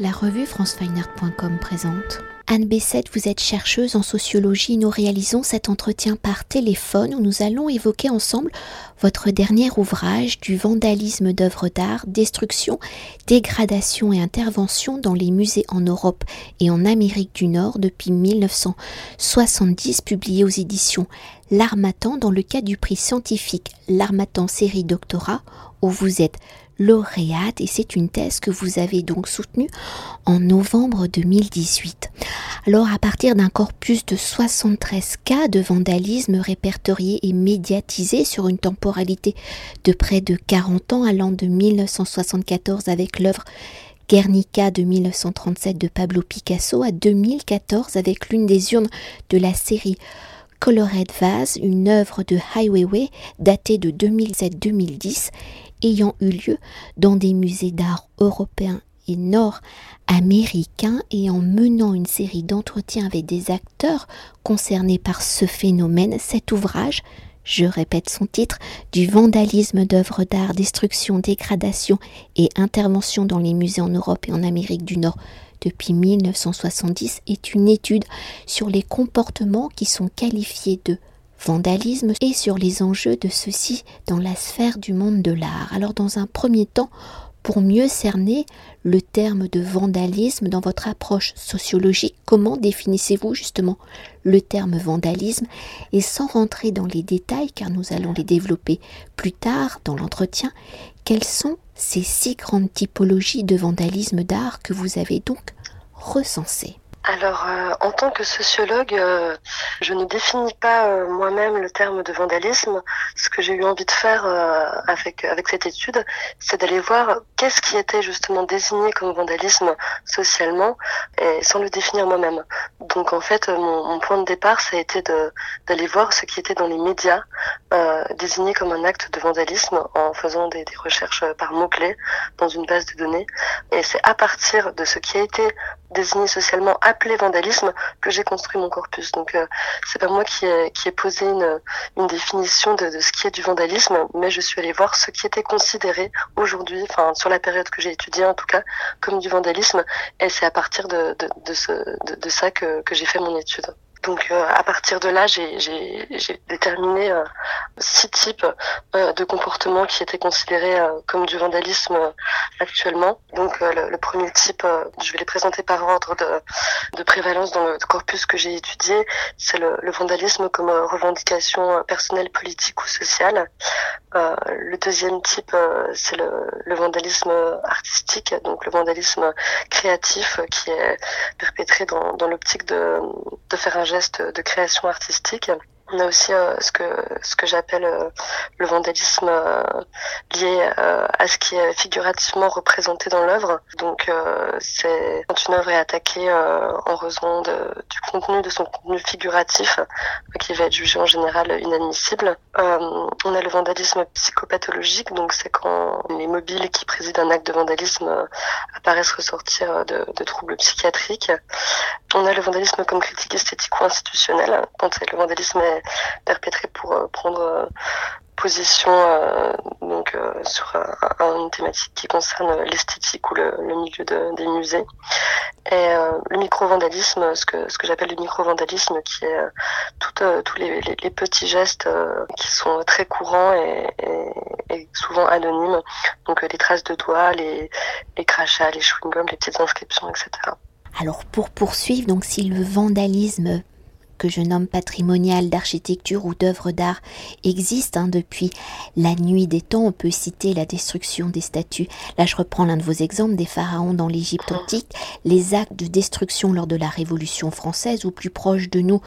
La revue francefineart.com présente. Anne Bessette, vous êtes chercheuse en sociologie. Nous réalisons cet entretien par téléphone où nous allons évoquer ensemble votre dernier ouvrage du vandalisme d'œuvres d'art, destruction, dégradation et intervention dans les musées en Europe et en Amérique du Nord depuis 1970, publié aux éditions L'Armatan dans le cadre du prix scientifique L'Armatan série doctorat où vous êtes lauréate et c'est une thèse que vous avez donc soutenue en novembre 2018. Alors à partir d'un corpus de 73 cas de vandalisme répertoriés et médiatisés sur une temporalité de près de 40 ans allant de 1974 avec l'œuvre Guernica de 1937 de Pablo Picasso à 2014 avec l'une des urnes de la série Colored Vase, une œuvre de Weiwei datée de 2007-2010 ayant eu lieu dans des musées d'art européens et nord-américains et en menant une série d'entretiens avec des acteurs concernés par ce phénomène, cet ouvrage, je répète son titre, du vandalisme d'œuvres d'art, destruction, dégradation et intervention dans les musées en Europe et en Amérique du Nord depuis 1970 est une étude sur les comportements qui sont qualifiés de vandalisme et sur les enjeux de ceci dans la sphère du monde de l'art. Alors dans un premier temps, pour mieux cerner le terme de vandalisme dans votre approche sociologique, comment définissez-vous justement le terme vandalisme? Et sans rentrer dans les détails car nous allons les développer plus tard dans l'entretien, quelles sont ces six grandes typologies de vandalisme d'art que vous avez donc recensées? Alors, euh, en tant que sociologue, euh, je ne définis pas euh, moi-même le terme de vandalisme. Ce que j'ai eu envie de faire avec cette étude, c'est d'aller voir qu'est-ce qui était justement désigné comme vandalisme socialement, et sans le définir moi-même. Donc, en fait, mon, point de départ, ça a été d'aller voir ce qui était dans les médias désigné comme un acte de vandalisme en faisant des, des recherches par mots-clés dans une base de données. Et c'est à partir de ce qui a été désigné socialement appelé vandalisme que j'ai construit mon corpus. Donc euh, c'est pas moi qui ai, qui ai posé une, une définition de, de, ce qui est du vandalisme, mais je suis allée voir ce qui était considéré aujourd'hui, enfin sur la période que j'ai étudiée en tout cas, comme du vandalisme, et c'est à partir de, de, de, ce, de, de ça que, que j'ai fait mon étude. Donc euh, à partir de là, j'ai déterminé euh, six types euh, de comportements qui étaient considérés comme du vandalisme actuellement. Donc le, premier type, je vais les présenter par ordre de, de prévalence dans le corpus que j'ai étudié, c'est le, le, vandalisme comme revendication personnelle, politique ou sociale. Le deuxième type, c'est le, le, vandalisme artistique, donc le vandalisme créatif qui est perpétré dans, l'optique de faire un geste de création artistique. On a aussi euh, ce que ce que j'appelle euh, le vandalisme euh, lié à ce qui est figurativement représenté dans l'œuvre. Donc c'est quand une œuvre est attaquée en raison de, du contenu de son contenu figuratif qui va être jugé en général inadmissible. on a le vandalisme psychopathologique, donc c'est quand les mobiles qui président un acte de vandalisme apparaissent ressortir de, de troubles psychiatriques. On a le vandalisme comme critique esthétique ou institutionnelle, quand le vandalisme est perpétré pour euh, prendre euh, position euh, donc sur une thématique qui concerne l'esthétique ou le, milieu des musées. Et le micro-vandalisme ce que ce que j'appelle le micro-vandalisme qui est tous les, petits gestes qui sont très courants et, souvent anonymes. Donc les traces de doigts les, les crachats les chewing-gums les petites inscriptions etc alors pour poursuivre donc si le vandalisme que je nomme patrimonial d'architecture ou d'œuvres d'art existe hein, depuis la nuit des temps. On peut citer la destruction des statues. Là, je reprends l'un de vos exemples des pharaons dans l'Égypte antique, les actes de destruction lors de la Révolution française ou plus proche de nous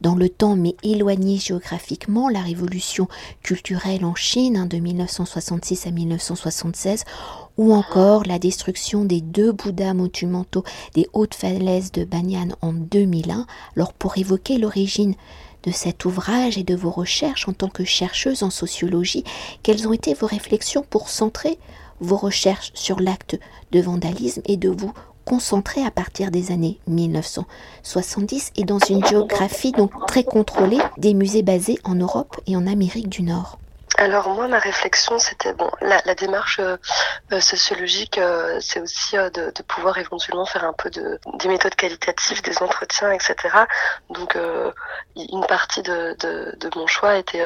dans le temps mais éloigné géographiquement, la Révolution culturelle en Chine hein, de 1966 à 1976 ou encore la destruction des deux Bouddhas monumentaux des hautes falaises de Banyan en 2001. Alors pour évoquer l'origine de cet ouvrage et de vos recherches en tant que chercheuse en sociologie, quelles ont été vos réflexions pour centrer vos recherches sur l'acte de vandalisme et de vous concentrer à partir des années 1970 et dans une géographie donc très contrôlée des musées basés en Europe et en Amérique du Nord? Alors moi, ma réflexion, c'était bon, la, démarche euh, euh, sociologique, euh, c'est aussi de, pouvoir éventuellement faire un peu de des méthodes qualitatives, des entretiens, etc. Donc une partie de, de, mon choix était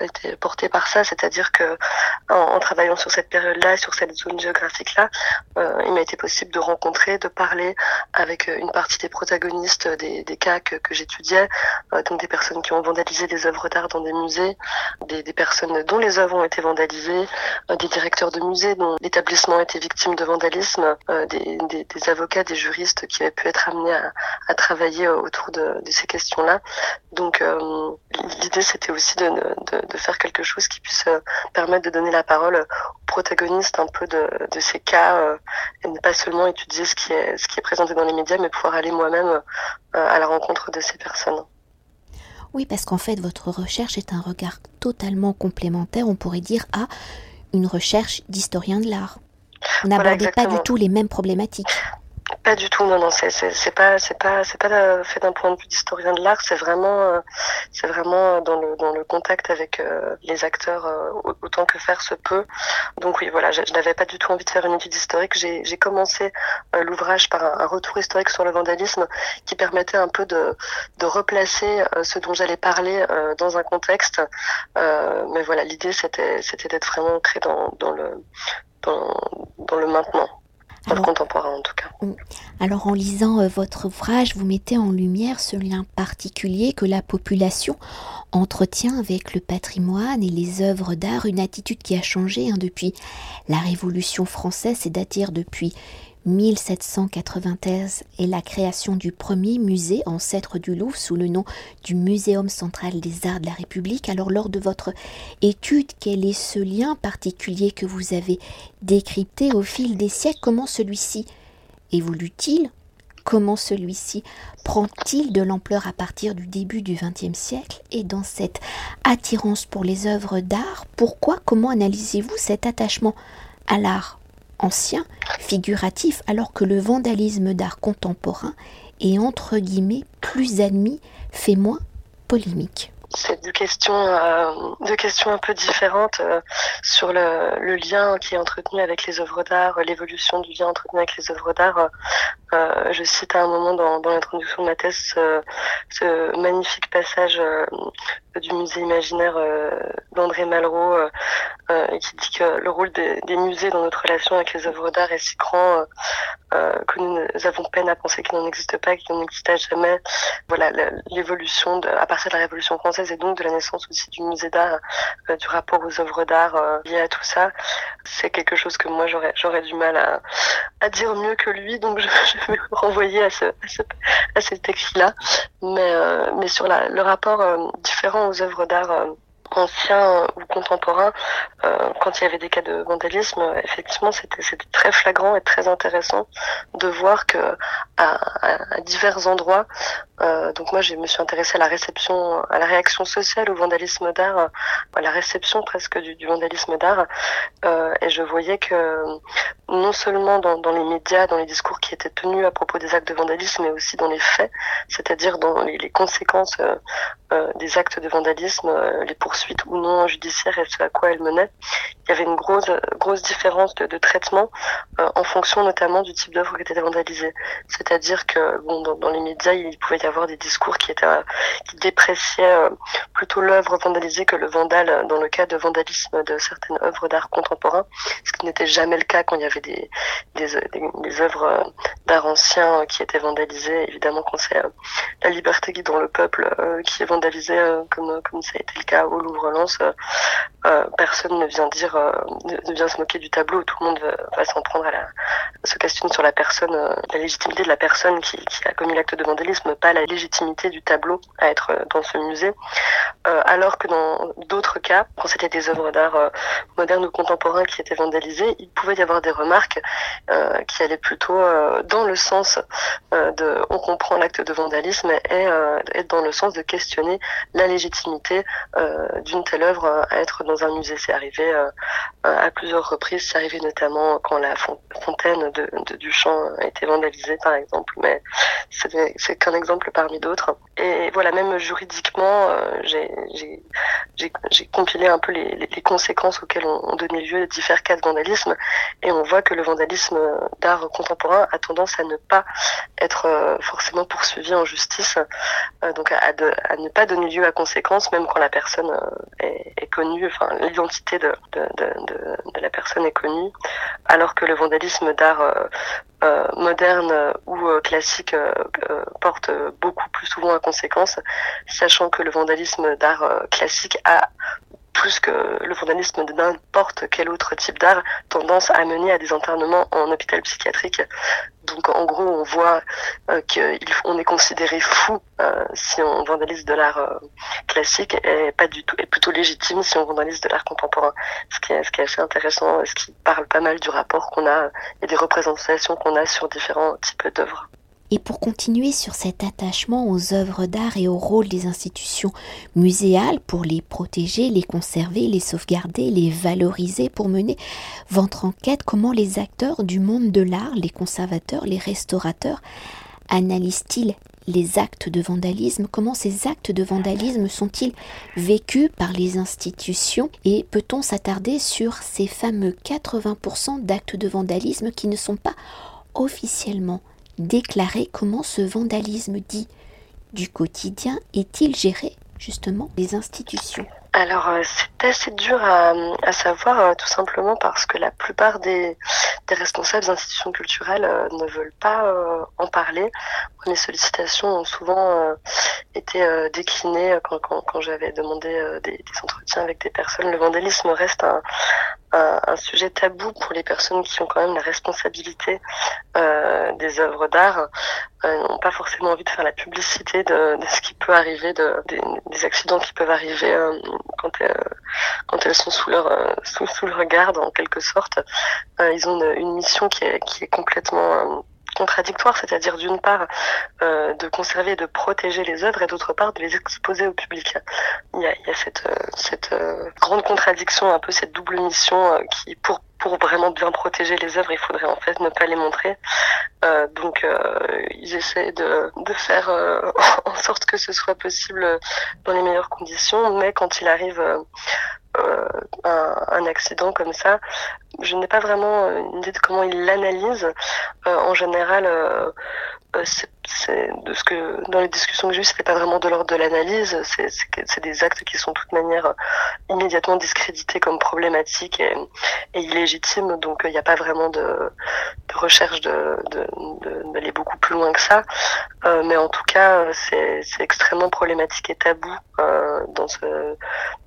était portée par ça, c'est-à-dire que en, travaillant sur cette période-là, sur cette zone géographique-là, il m'a été possible de rencontrer, de parler avec une partie des protagonistes des, cas que, j'étudiais, donc des personnes qui ont vandalisé des œuvres d'art dans des musées, des personnes dont les œuvres ont été vandalisées, euh, des directeurs de musées dont l'établissement a été victime de vandalisme, euh, des, avocats, des juristes qui avaient pu être amenés à, travailler euh, autour de, ces questions-là. Donc l'idée c'était aussi de, faire quelque chose qui puisse permettre de donner la parole aux protagonistes un peu de, ces cas et ne pas seulement étudier ce qui est présenté dans les médias, mais pouvoir aller moi-même à la rencontre de ces personnes. Oui, parce qu'en fait, votre recherche est un regard totalement complémentaire, on pourrait dire, à une recherche d'historien de l'art. Vous n'abordez pas du tout les mêmes problématiques. Pas du tout, non, non, c'est pas c'est pas c'est pas euh, fait d'un point de vue d'historien de l'art, c'est vraiment euh, c'est vraiment dans le dans le contact avec euh, les acteurs autant que faire se peut. Donc oui, voilà, je, n'avais pas du tout envie de faire une étude historique. J'ai j'ai commencé l'ouvrage par un, retour historique sur le vandalisme qui permettait un peu de de replacer ce dont j'allais parler dans un contexte. mais voilà, l'idée c'était c'était d'être vraiment ancré dans dans le dans, dans le maintenant alors, contemporain en tout cas. Mm. Alors en lisant euh, votre ouvrage, vous mettez en lumière ce lien particulier que la population entretient avec le patrimoine et les œuvres d'art, une attitude qui a changé hein, depuis la Révolution française, c'est-à-dire depuis 1793 est la création du premier musée ancêtre du Louvre sous le nom du Muséum central des arts de la République. Alors lors de votre étude, quel est ce lien particulier que vous avez décrypté au fil des siècles? Comment celui-ci évolue-t-il? Comment celui-ci prend-il de l'ampleur à partir du début du XXe siècle? Et dans cette attirance pour les œuvres d'art, pourquoi, comment analysez-vous cet attachement à l'art? Ancien, figuratif, alors que le vandalisme d'art contemporain est entre guillemets plus admis, fait moins polémique c'est deux questions, euh, deux questions un peu différentes euh, sur le, lien qui est entretenu avec les œuvres d'art, l'évolution du lien entretenu avec les œuvres d'art. Euh, je cite à un moment dans, dans l'introduction de ma thèse ce magnifique passage du musée imaginaire d'André Malraux qui dit que le rôle des, des, musées dans notre relation avec les œuvres d'art est si grand que nous avons peine à penser qu'il n'en existe pas, qu'il n'existe jamais. Voilà l'évolution à partir de la Révolution française et donc de la naissance aussi du musée d'art, euh, du rapport aux œuvres d'art euh, liées à tout ça. C'est quelque chose que moi j'aurais j'aurais du mal à, à dire mieux que lui, donc je, je vais me renvoyer à, ce, à, ce, à cet écrit-là. Mais, euh, mais sur la, le rapport différent aux œuvres d'art anciens ou contemporains, euh, quand il y avait des cas de vandalisme, effectivement, c'était très flagrant et très intéressant de voir que à, divers endroits, euh, donc moi je me suis intéressée à la réception, à la réaction sociale au vandalisme d'art, à la réception presque du, vandalisme d'art, euh, et je voyais que non seulement dans, les médias, dans les discours qui étaient tenus à propos des actes de vandalisme, mais aussi dans les faits, c'est-à-dire dans les conséquences euh, euh des actes de vandalisme, euh, les poursuites suite ou non judiciaire et ce à quoi elle menait. Il y avait une grosse, grosse différence de, de traitement euh, en fonction notamment du type d'œuvre qui était vandalisée. C'est-à-dire que bon, dans, dans, les médias, il pouvait y avoir des discours qui étaient qui dépréciaient euh, plutôt l'œuvre vandalisée que le vandale dans le cas de vandalisme de certaines œuvres d'art contemporain, ce qui n'était jamais le cas quand il y avait des, des, des, œuvres d'art ancien qui étaient vandalisées. Évidemment, quand c'est euh, la liberté qui dans le peuple qui est vandalisée, comme, comme ça a été le cas au relance, euh, euh, personne ne vient dire, euh, ne vient se moquer du tableau. Tout le monde va, s'en prendre à, la, se questionner sur la personne, la légitimité de la personne qui, a commis l'acte de vandalisme, pas la légitimité du tableau à être dans ce musée. alors que dans d'autres cas, quand c'était des œuvres d'art modernes ou contemporains qui étaient vandalisées, il pouvait y avoir des remarques qui allaient plutôt dans le sens de on comprend l'acte de vandalisme et, et, dans le sens de questionner la légitimité d'une telle œuvre à être dans un musée. C'est arrivé à plusieurs reprises. C'est arrivé notamment quand la fontaine de, de Duchamp a été vandalisée, par exemple. Mais c'est qu'un exemple parmi d'autres. Et voilà, même juridiquement, j'ai compilé un peu les, conséquences auxquelles ont, donné lieu différents cas de vandalisme. Et on voit que le vandalisme d'art contemporain a tendance à ne pas être forcément poursuivi en justice, donc à, à, ne pas donner lieu à conséquences, même quand la personne est, est connue, enfin l'identité de, de, la personne est connue, alors que le vandalisme d'art euh, moderne ou classique porte beaucoup plus souvent à conséquences, sachant que le vandalisme d'art classique a plus que le vandalisme de n'importe quel autre type d'art, tendance à mener à des internements en hôpital psychiatrique. Donc en gros, on voit euh, qu'on est considéré fou euh, si on vandalise de l'art euh, classique et pas du tout, et plutôt légitime si on vandalise de l'art contemporain. Ce qui, est, ce qui est assez intéressant, ce qui parle pas mal du rapport qu'on a et des représentations qu'on a sur différents types d'œuvres. Et pour continuer sur cet attachement aux œuvres d'art et au rôle des institutions muséales pour les protéger, les conserver, les sauvegarder, les valoriser, pour mener votre enquête, comment les acteurs du monde de l'art, les conservateurs, les restaurateurs, analysent-ils les actes de vandalisme? Comment ces actes de vandalisme sont-ils vécus par les institutions? Et peut-on s'attarder sur ces fameux 80% d'actes de vandalisme qui ne sont pas officiellement déclarer comment ce vandalisme dit du quotidien est-il géré justement les institutions? Alors euh, c'est assez dur à, savoir euh, tout simplement parce que la plupart des, responsables d'institutions culturelles euh, ne veulent pas en parler. Mes sollicitations ont souvent été déclinées quand, j'avais demandé des, des, entretiens avec des personnes. Le vandalisme reste un, un, sujet tabou pour les personnes qui ont quand même la responsabilité euh, des œuvres d'art, euh, n'ont pas forcément envie de faire la publicité de, de ce qui peut arriver, de, des, accidents qui peuvent arriver euh, quand, euh, quand elles sont sous leur, euh, sous, sous leur garde en quelque sorte. ils ont une, une, mission qui est, qui est complètement contradictoire, c'est-à-dire d'une part euh, de conserver et de protéger les œuvres et d'autre part de les exposer au public. Il y a, il y a cette, euh, cette euh, grande contradiction, un peu cette double mission euh, qui, pour, pour vraiment bien protéger les œuvres, il faudrait en fait ne pas les montrer. Euh, donc ils essaient de, de faire en sorte que ce soit possible dans les meilleures conditions, mais quand il arrive euh, un, accident comme ça, je n'ai pas vraiment une idée de comment il l'analyse. Euh, en général, euh, c'est de ce que dans les discussions que j'ai eues, c'était pas vraiment de l'ordre de l'analyse. C'est des actes qui sont de toute manière immédiatement discrédités comme problématiques et, illégitimes. Donc il n'y a pas vraiment de, recherche d'aller beaucoup plus loin que ça. Euh, mais en tout cas, c'est extrêmement problématique et tabou euh, dans ce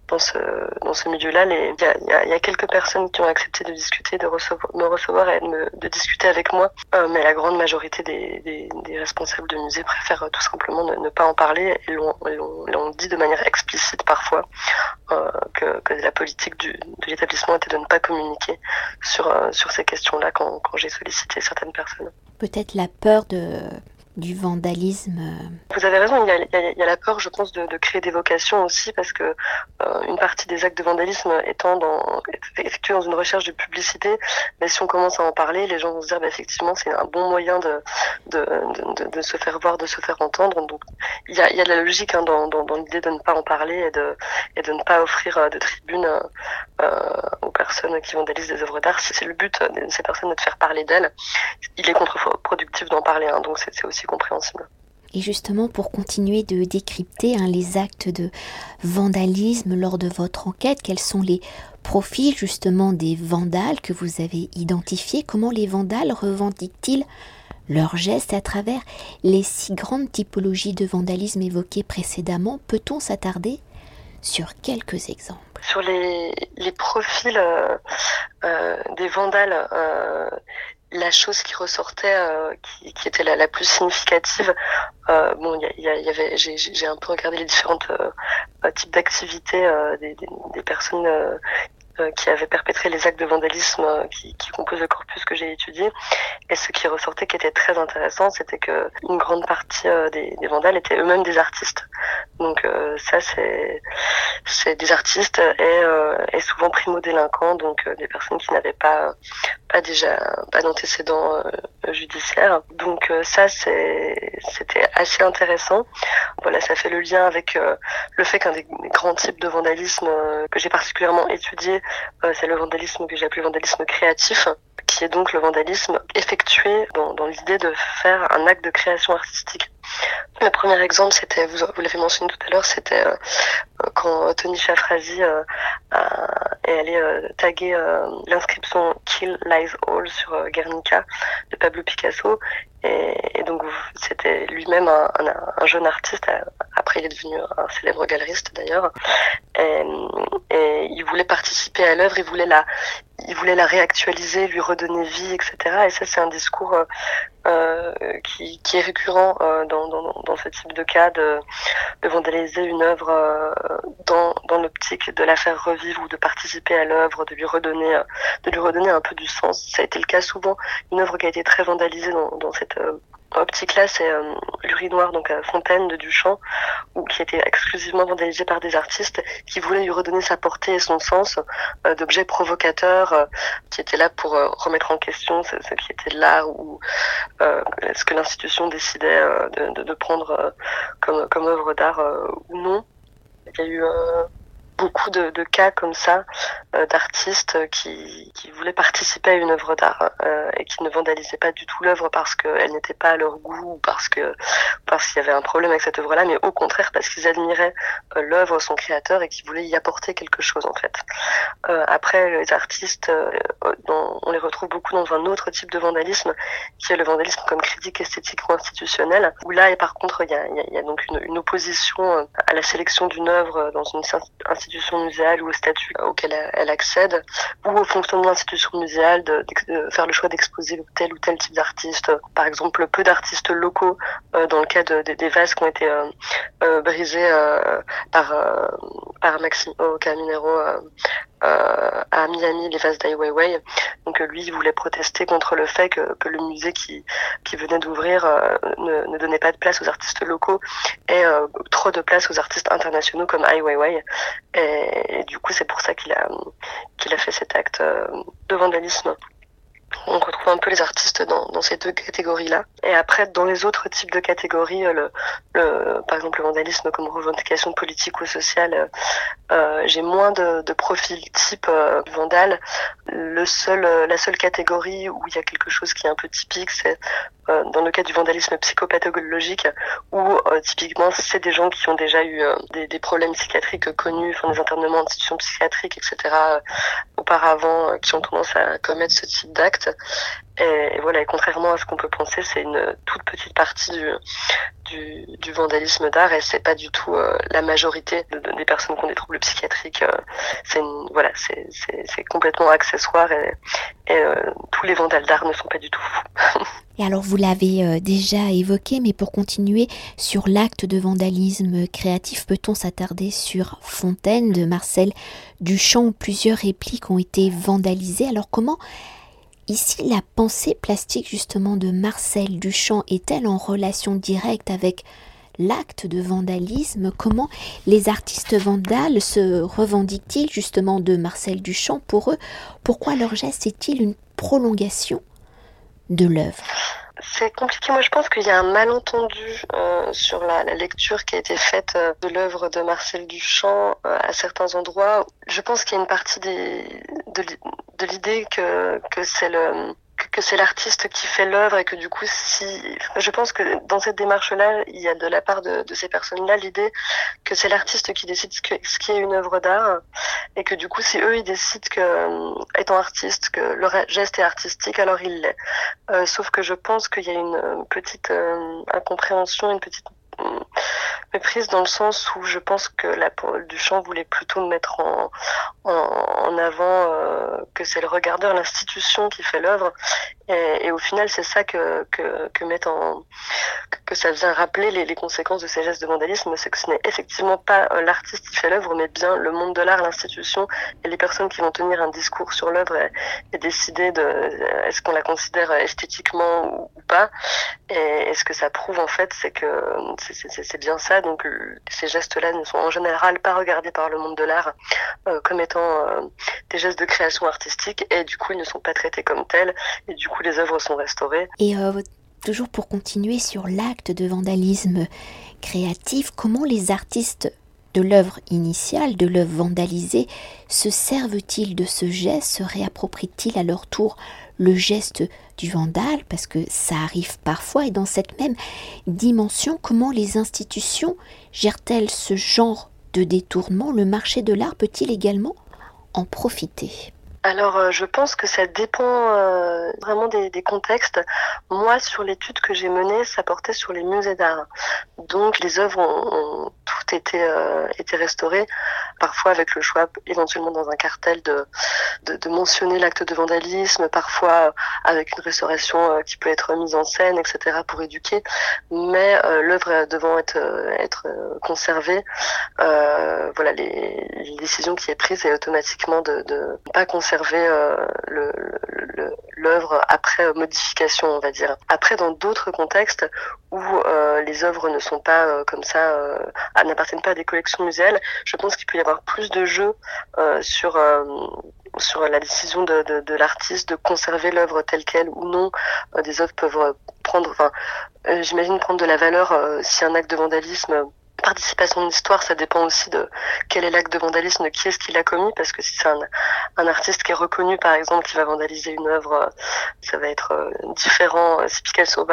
dans ce, dans ce milieu-là. Il y a, quelques personnes qui ont accepté de discuter, de me recevoir et de, me, discuter avec moi, euh, mais la grande majorité des, responsables de musées préfèrent tout simplement ne, ne pas en parler et l'ont dit de manière explicite parfois euh, que, la politique de l'établissement était de ne pas communiquer sur, euh, sur ces questions-là quand, quand j'ai sollicité certaines personnes. Peut-être la peur de du vandalisme. Vous avez raison, il y a, il y a, il y a la peur, je pense, de, créer des vocations aussi, parce que euh, une partie des actes de vandalisme étant dans, effectués dans une recherche de publicité, mais si on commence à en parler, les gens vont se dire, bah, effectivement, c'est un bon moyen de se faire voir, de se faire entendre. Donc, il y a, de la logique hein, dans, l'idée de ne pas en parler et de, et de ne pas offrir euh, de tribune euh, aux personnes qui vandalisent des œuvres d'art. Si c'est le but de ces personnes de faire parler d'elles, il est contre-productif d'en parler. Hein, donc, c'est aussi compréhensible. Et justement, pour continuer de décrypter hein, les actes de vandalisme lors de votre enquête, quels sont les profils justement des vandales que vous avez identifiés? Comment les vandales revendiquent-ils leurs gestes à travers les six grandes typologies de vandalisme évoquées précédemment? Peut-on s'attarder sur quelques exemples? Sur les, les profils euh, euh, des vandales, euh, la chose qui ressortait, euh, qui, était la, la, plus significative, euh, bon, il y, y, avait, j'ai un peu regardé les différentes euh, types d'activités des, personnes qui avait perpétré les actes de vandalisme qui, qui composent le corpus que j'ai étudié. Et ce qui ressortait qui était très intéressant, c'était que une grande partie des, des vandales étaient eux-mêmes des artistes. Donc ça, c'est c'est des artistes et, et souvent primo-délinquants, donc des personnes qui n'avaient pas pas déjà pas d'antécédents judiciaires. Donc ça, c'est c'était assez intéressant. Voilà, ça fait le lien avec euh, le fait qu'un des grands types de vandalisme euh, que j'ai particulièrement étudié, euh, c'est le vandalisme que j'ai appelé vandalisme créatif, qui est donc le vandalisme effectué dans, l'idée de faire un acte de création artistique. Le premier exemple, c'était, vous, vous l'avez mentionné tout à l'heure, c'était quand Tony Chafrazi est allé taguer l'inscription Kill Lies All sur Guernica de Pablo Picasso et, donc c'était lui-même un, un, jeune artiste. Après, il est devenu un célèbre galeriste d'ailleurs. Et, il voulait participer à l'œuvre, il voulait la, il voulait la réactualiser, lui redonner vie, etc. Et ça, c'est un discours euh, euh qui, qui, est récurrent euh, dans, dans, dans, ce type de cas de, de vandaliser une œuvre euh, dans, dans l'optique de la faire revivre ou de participer à l'œuvre, de lui redonner, euh, de lui redonner un peu du sens. Ça a été le cas souvent. Une œuvre qui a été très vandalisée dans, dans cette optique là, c'est euh, l'urinoir donc à Fontaine de Duchamp, qui était exclusivement vandalisé par des artistes qui voulaient lui redonner sa portée et son sens euh, d'objets provocateurs, euh, qui étaient là pour remettre en question ce, qui était l'art ou ce que l'institution décidait de, prendre comme, comme œuvre d'art ou non. Beaucoup de, de, cas comme ça euh, d'artistes qui, qui, voulaient participer à une œuvre d'art euh, et qui ne vandalisaient pas du tout l'œuvre parce qu'elle n'était pas à leur goût ou parce que parce qu'il y avait un problème avec cette œuvre-là, mais au contraire parce qu'ils admiraient euh, l'œuvre, son créateur et qu'ils voulaient y apporter quelque chose en fait. Euh, après, les artistes, on les retrouve beaucoup dans un autre type de vandalisme qui est le vandalisme comme critique esthétique ou institutionnelle, où là, et par contre, il y a, y a, donc une, une, opposition à la sélection d'une œuvre dans une institution institution muséale ou au statut auquel elle accède, ou au fonctionnement de l'institution muséale de, faire le choix d'exposer tel ou tel type d'artiste. Par exemple, peu d'artistes locaux, euh, dans le cas de, des vases qui ont été euh, euh, brisés par, par Maxime Caminero euh, à Miami les vases d'Ai Weiwei. Donc euh, lui, il voulait protester contre le fait que, que le musée qui, qui venait d'ouvrir euh, ne, donnait pas de place aux artistes locaux et trop de place aux artistes internationaux comme Ai Weiwei. Et, du coup, c'est pour ça qu'il a, qu'il a fait cet acte de vandalisme on retrouve un peu les artistes dans, dans ces deux catégories-là. Et après, dans les autres types de catégories, le, le, par exemple le vandalisme comme revendication politique ou sociale, euh, euh j'ai moins de, de profils type euh, vandale. Le seul, euh, la seule catégorie où il y a quelque chose qui est un peu typique, c'est euh, dans le cas du vandalisme psychopathologique, où typiquement c'est des gens qui ont déjà eu des, des, problèmes psychiatriques connus, enfin des internements en institutions psychiatriques, etc. auparavant, qui ont tendance à commettre ce type d'acte. Et, voilà, et contrairement à ce qu'on peut penser, c'est une toute petite partie du, du, vandalisme d'art et c'est pas du tout euh, la majorité des personnes qui ont des troubles psychiatriques. Euh, c'est voilà, c'est complètement accessoire et, et euh, tous les vandales d'art ne sont pas du tout fous. Et alors vous l'avez déjà évoqué, mais pour continuer sur l'acte de vandalisme créatif, peut-on s'attarder sur Fontaine de Marcel Duchamp? Où plusieurs répliques ont été vandalisées Alors comment Ici, la pensée plastique justement de Marcel Duchamp est-elle en relation directe avec l'acte de vandalisme? Comment les artistes vandales se revendiquent-ils justement de Marcel Duchamp pour eux? Pourquoi leur geste est-il une prolongation de l'œuvre? C'est compliqué. Moi, je pense qu'il y a un malentendu euh, sur la, la, lecture qui a été faite euh, de l'œuvre de Marcel Duchamp euh, à certains endroits. Je pense qu'il y a une partie des, de, de l'idée que, que c'est le que c'est l'artiste qui fait l'œuvre et que du coup si je pense que dans cette démarche là il y a de la part de, de ces personnes là l'idée que c'est l'artiste qui décide ce, qui est une œuvre d'art et que du coup si eux ils décident que étant artiste que le geste est artistique alors il l'est. Euh, sauf que je pense qu'il y a une petite euh, incompréhension une petite méprise dans le sens où je pense que la Duchamp voulait plutôt mettre en, en, en avant euh, que c'est le regardeur, l'institution qui fait l'œuvre Et, au final, c'est ça que, que, que en, que ça vient rappeler les, conséquences de ces gestes de vandalisme, c'est que ce n'est effectivement pas euh, l'artiste qui fait l'œuvre, mais bien le monde de l'art, l'institution et les personnes qui vont tenir un discours sur l'œuvre et, décider de est-ce qu'on la considère esthétiquement ou, pas. Et, ce que ça prouve en fait, c'est que c'est bien ça. Donc ces gestes-là ne sont en général pas regardés par le monde de l'art euh, comme étant euh, des gestes de création artistique et du coup ils ne sont pas traités comme tels et du coup les œuvres sont restaurées. Et euh, toujours pour continuer sur l'acte de vandalisme créatif, comment les artistes de l'œuvre initiale, de l'œuvre vandalisée, se servent-ils de ce geste, se réapproprient-ils à leur tour le geste du vandale, parce que ça arrive parfois, et dans cette même dimension, comment les institutions gèrent-elles ce genre de détournement? Le marché de l'art peut-il également en profiter? Alors, euh, je pense que ça dépend euh, vraiment des, contextes. Moi, sur l'étude que j'ai menée, ça portait sur les musées d'art. Donc, les œuvres ont, toutes été, euh, été restaurées, parfois avec le choix, éventuellement dans un cartel, de, de, mentionner l'acte de vandalisme, parfois avec une restauration qui peut être mise en scène, etc., pour éduquer. Mais l'œuvre devant être, être conservée, voilà, les, les, décisions qui est prise est automatiquement de ne pas conserver conserver euh, l'œuvre après modification, on va dire. Après, dans d'autres contextes où euh, les œuvres ne sont pas euh, comme ça, n'appartiennent pas à des collections muséales, je pense qu'il peut y avoir plus de jeux sur sur la décision de, de, l'artiste de conserver l'œuvre telle qu'elle ou non. des œuvres peuvent prendre, enfin, j'imagine prendre de la valeur si un acte de vandalisme participation de l'histoire, ça dépend aussi de quel est l'acte de vandalisme, qui est-ce qui l'a commis, parce que si c'est un, un, artiste qui est reconnu, par exemple, qui va vandaliser une œuvre, euh, ça va être euh, différent. Si Picasso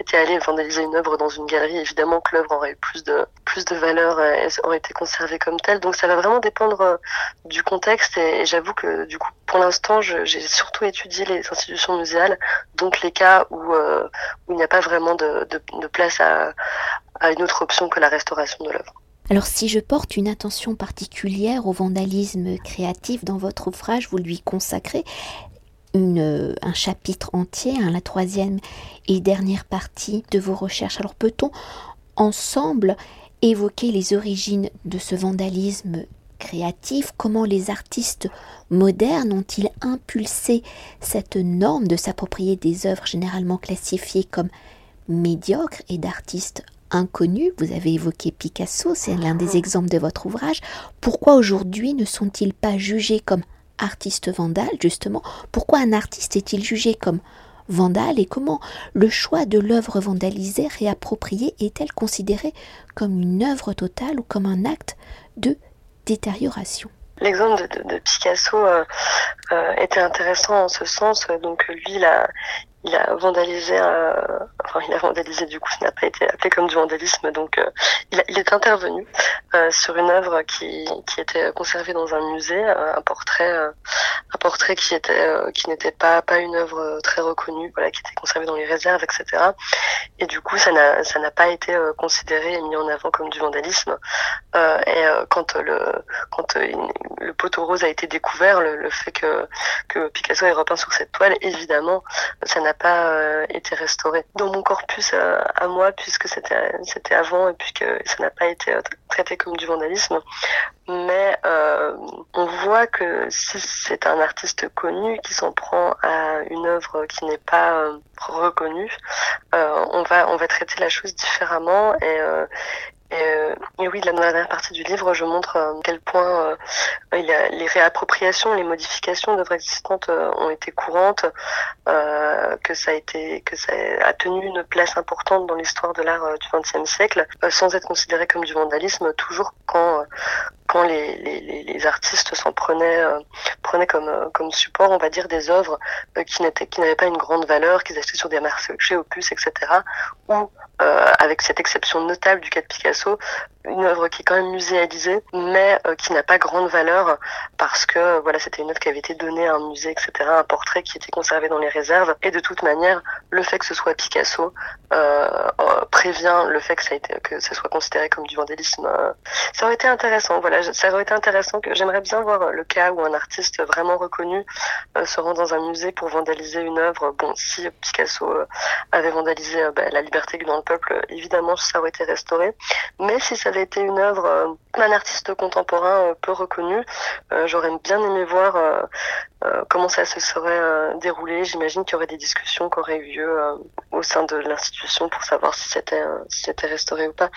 était allé vandaliser une œuvre dans une galerie, évidemment que l'œuvre aurait plus de plus de valeur, et aurait été conservée comme telle. Donc ça va vraiment dépendre euh, du contexte, et, j'avoue que du coup, pour l'instant, j'ai surtout étudié les institutions muséales, donc les cas où, où il n'y a pas vraiment de, de, de place à, à une autre option que la restauration de l'œuvre. Alors si je porte une attention particulière au vandalisme créatif dans votre ouvrage, vous lui consacrez un chapitre entier, hein, la troisième et dernière partie de vos recherches. Alors peut-on ensemble évoquer les origines de ce vandalisme créatif, comment les artistes modernes ont-ils impulsé cette norme de s'approprier des œuvres généralement classifiées comme médiocres et d'artistes inconnus. Vous avez évoqué Picasso, c'est l'un des exemples de votre ouvrage. Pourquoi aujourd'hui ne sont-ils pas jugés comme artistes vandales, justement? Pourquoi un artiste est-il jugé comme vandale et comment le choix de l'œuvre vandalisée, réappropriée, est-elle considérée comme une œuvre totale ou comme un acte de détérioration? L'exemple de, Picasso euh, euh, était intéressant en ce sens. Donc lui, il a, il a vandalisé, euh, enfin il a vandalisé du coup, ça n'a pas été appelé comme du vandalisme, donc euh, il, il, est intervenu euh, sur une œuvre qui, était conservée dans un musée, un portrait, un portrait qui était, qui n'était pas pas une œuvre très reconnue, voilà, qui était conservée dans les réserves, etc. Et du coup, ça n'a ça n'a pas été considéré et mis en avant comme du vandalisme. et quand le quand le poteau rose a été découvert, le, fait que Picasso ait repeint sur cette toile, évidemment, ça n'a pas euh, été restauré dans mon corpus euh, à moi puisque c'était c'était avant et puis que ça n'a pas été euh, traité comme du vandalisme. Mais on voit que si c'est un artiste connu qui s'en prend à une œuvre qui n'est pas reconnue, on va on va traiter la chose différemment et et, et, oui, dans la dernière partie du livre, je montre à quel point a les réappropriations, les modifications d'œuvres existantes ont été courantes, euh, que ça a été, que ça a tenu une place importante dans l'histoire de l'art euh, du XXe siècle, euh, sans être considéré comme du vandalisme, toujours quand quand les, les, les artistes s'en prenaient, prenaient comme, comme support, on va dire, des œuvres qui n'étaient, qui n'avaient pas une grande valeur, qu'ils achetaient sur des marchés opus, etc. avec cette exception notable du cas de Picasso, une œuvre qui est quand même muséalisée, mais qui n'a pas grande valeur parce que voilà, c'était une œuvre qui avait été donnée à un musée, etc. Un portrait qui était conservé dans les réserves. Et de toute manière, le fait que ce soit Picasso euh, prévient le fait que ça, a été, que ça soit considéré comme du vandalisme. Euh, ça aurait été intéressant. Voilà, ça aurait été intéressant que j'aimerais bien voir le cas où un artiste vraiment reconnu se rend dans un musée pour vandaliser une œuvre. Bon, si Picasso avait vandalisé bah, la liberté dans le peuple, évidemment, ça aurait été restauré. Mais si ça avait été une œuvre d'un artiste contemporain peu reconnu, j'aurais bien aimé voir comment ça se serait déroulé. J'imagine qu'il y aurait des discussions qui auraient eu lieu au sein de l'institution pour savoir si c'était si c'était restauré ou pas.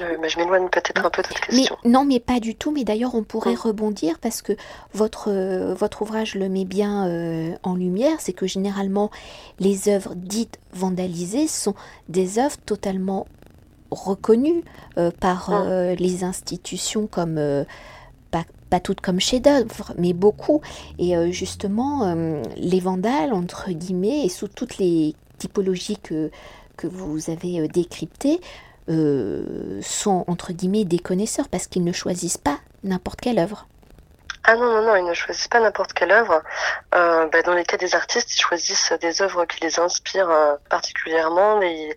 Euh, mais je m'éloigne peut-être un peu de votre question. non, mais pas du tout. Mais d'ailleurs, on pourrait mm. rebondir parce que votre, euh, votre ouvrage le met bien euh, en lumière. C'est que généralement, les œuvres dites vandalisées sont des œuvres totalement reconnues par mm. les institutions comme pas, pas, toutes comme chefs-d'œuvre, mais beaucoup. Et justement, les vandales, entre guillemets, et sous toutes les typologies que, que vous avez euh, décryptées, euh, sont entre guillemets des connaisseurs parce qu'ils ne choisissent pas n'importe quelle œuvre. Ah non, non, non, ils ne choisissent pas n'importe quelle œuvre. Euh, bah, dans les cas des artistes, ils choisissent des œuvres qui les inspirent particulièrement. Et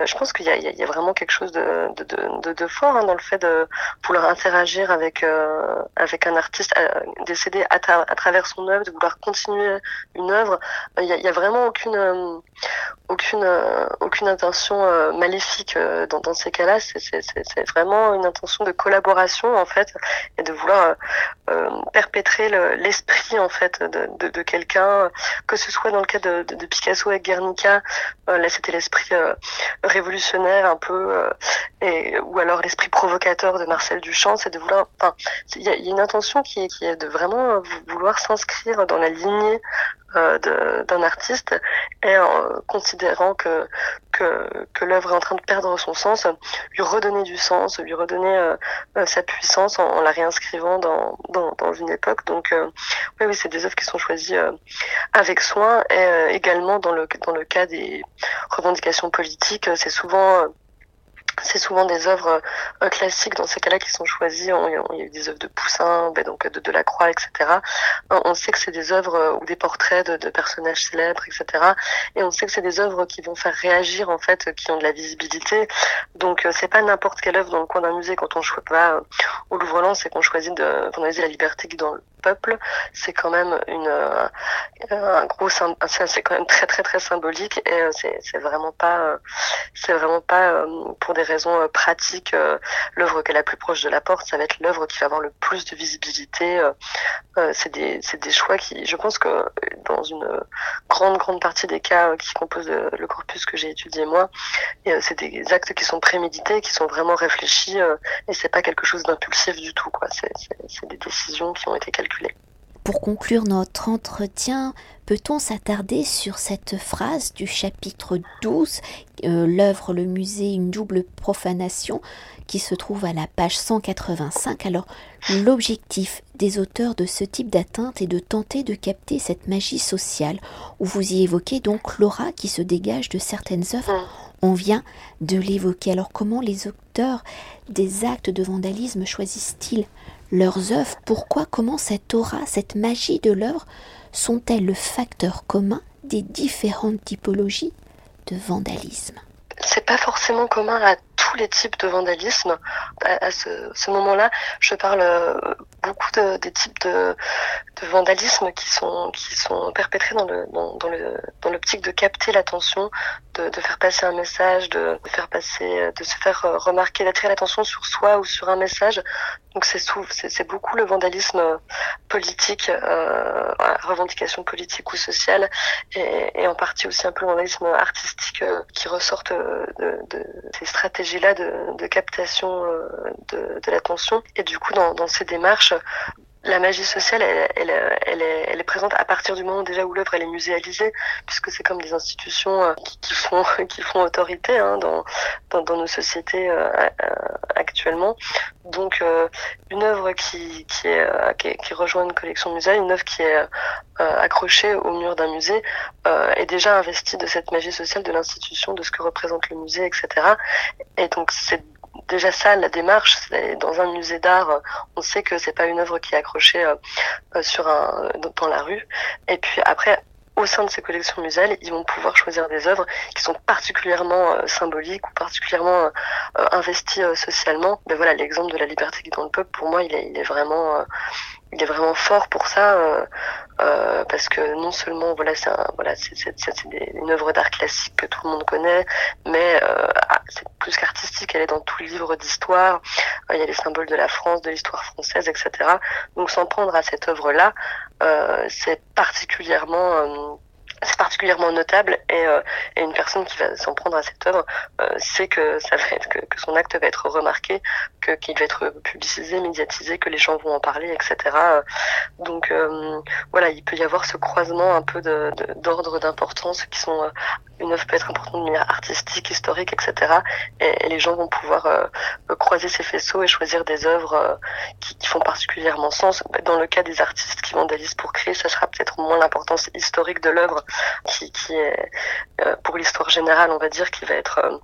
euh, je pense qu'il y, y, a, vraiment quelque chose de, de, de, de fort hein, dans le fait de vouloir interagir avec euh, avec un artiste, euh, décédé à, travers son œuvre, de vouloir continuer une œuvre. Il y a, a, vraiment aucune euh, aucune aucune intention maléfique dans, dans ces cas-là. C'est vraiment une intention de collaboration en fait et de vouloir perpétrer l'esprit en fait de, quelqu'un, que ce soit dans le cas de, Picasso avec Guernica. là, c'était l'esprit révolutionnaire un peu, euh, et, ou alors l'esprit provocateur de Marcel Duchamp, c'est de vouloir, enfin, il y, a une intention qui est, qui est de vraiment vouloir s'inscrire dans la lignée euh, d'un artiste et en considérant que, que, que l'œuvre est en train de perdre son sens, lui redonner du sens, lui redonner euh, sa puissance en, la réinscrivant dans, dans, dans, une époque. Donc oui, oui c'est des œuvres qui sont choisies avec soin et également dans le, dans le cas des revendications politiques, c'est souvent c'est souvent des œuvres euh, classiques dans ces cas-là qui sont choisies. il y a eu des œuvres de Poussin, ben donc de Delacroix, etc. On sait que c'est des œuvres euh, ou des portraits de, de, personnages célèbres, etc. Et on sait que c'est des œuvres qui vont faire réagir en fait, qui ont de la visibilité. Donc euh, c'est pas n'importe quelle œuvre dans le coin d'un musée quand on choisit pas au Louvre-Lens c'est qu'on choisit de vandaliser la liberté qui dans le peuple. C'est quand même une un gros c'est quand même très très très symbolique et c'est vraiment pas c'est vraiment pas pour des raisons euh, pratiques, euh, l'œuvre qui est la plus proche de la porte, ça va être l'œuvre qui va avoir le plus de visibilité. Euh, c'est des, choix qui, je pense que dans une grande, grande partie des cas qui composent le corpus que j'ai étudié moi, c'est des actes qui sont prémédités, qui sont vraiment réfléchis, et c'est pas quelque chose d'impulsif du tout, quoi. C'est des décisions qui ont été calculées. Pour conclure notre entretien, peut-on s'attarder sur cette phrase du chapitre 12, euh, l'œuvre Le musée, une double profanation, qui se trouve à la page 185 Alors, l'objectif des auteurs de ce type d'atteinte est de tenter de capter cette magie sociale, où vous y évoquez donc l'aura qui se dégage de certaines œuvres. On vient de l'évoquer. Alors, comment les auteurs des actes de vandalisme choisissent-ils leurs œuvres, pourquoi, comment cette aura, cette magie de l'œuvre sont-elles le facteur commun des différentes typologies de vandalisme? C'est pas forcément commun à tous les types de vandalisme. À, ce, moment-là, je parle euh, beaucoup de, types de, vandalisme qui sont qui sont perpétrés dans le dans, le dans l'optique de capter l'attention, de, faire passer un message, de, faire passer, de se faire euh, remarquer, d'attirer l'attention sur soi ou sur un message. Donc c'est c'est beaucoup le vandalisme politique, euh, revendication politique ou sociale, et, en partie aussi un peu le vandalisme artistique euh, qui ressortent de, ces stratégies de, captation euh, de, l'attention. Et du coup, dans ces démarches, la magie sociale, elle, est, présente à partir du moment déjà où l'œuvre est muséalisée, puisque c'est comme des institutions euh, qui, font autorité hein, dans, nos sociétés euh, actuellement. Donc une œuvre qui rejoint une collection musée, une œuvre qui est accrochée au mur d'un musée, est déjà investie de cette magie sociale de l'institution, de ce que représente le musée, etc. Et donc c'est déjà ça, la démarche, dans un musée d'art, on sait que c'est pas une œuvre qui est accrochée euh, euh, sur un dans la rue. Et puis après, au sein de ces collections muséales, ils vont pouvoir choisir des œuvres qui sont particulièrement symboliques ou particulièrement investies socialement. Mais voilà, l'exemple de la liberté qui dans le peuple, pour moi, est, il est vraiment il est vraiment fort pour ça euh, euh, parce que non seulement voilà c'est voilà c'est une œuvre d'art classique que tout le monde connaît mais euh, ah, c'est plus qu'artistique elle est dans tout livre d'histoire il y a les symboles de la France de l'histoire française etc donc s'en prendre à cette œuvre là c'est particulièrement c'est particulièrement notable et, euh, et, une personne qui va s'en prendre à cette œuvre euh, sait que ça va être que, que, son acte va être remarqué, que qu'il va être publicisé, médiatisé, que les gens vont en parler, etc. Donc euh, voilà, il peut y avoir ce croisement un peu d'ordre de, d'importance qui sont une œuvre peut être importante de manière artistique, historique, etc. Et, les gens vont pouvoir euh, croiser ces faisceaux et choisir des œuvres euh, qui, qui, font particulièrement sens. Dans le cas des artistes qui vandalisent pour créer, ça sera peut-être moins l'importance historique de l'œuvre qui, est, euh, pour l'histoire générale, on va dire, qui va être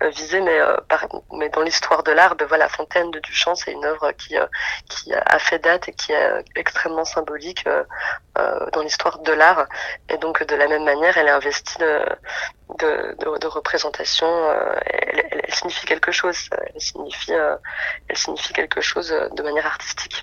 visée, mais, par, mais dans l'histoire de l'art, ben voilà, Fontaine de Duchamp, c'est une œuvre qui, a fait date et qui est extrêmement symbolique dans l'histoire de l'art. Et donc, de la même manière, elle est investie de, représentation, euh, elle, signifie quelque chose. Elle signifie, euh, elle signifie quelque chose de manière artistique.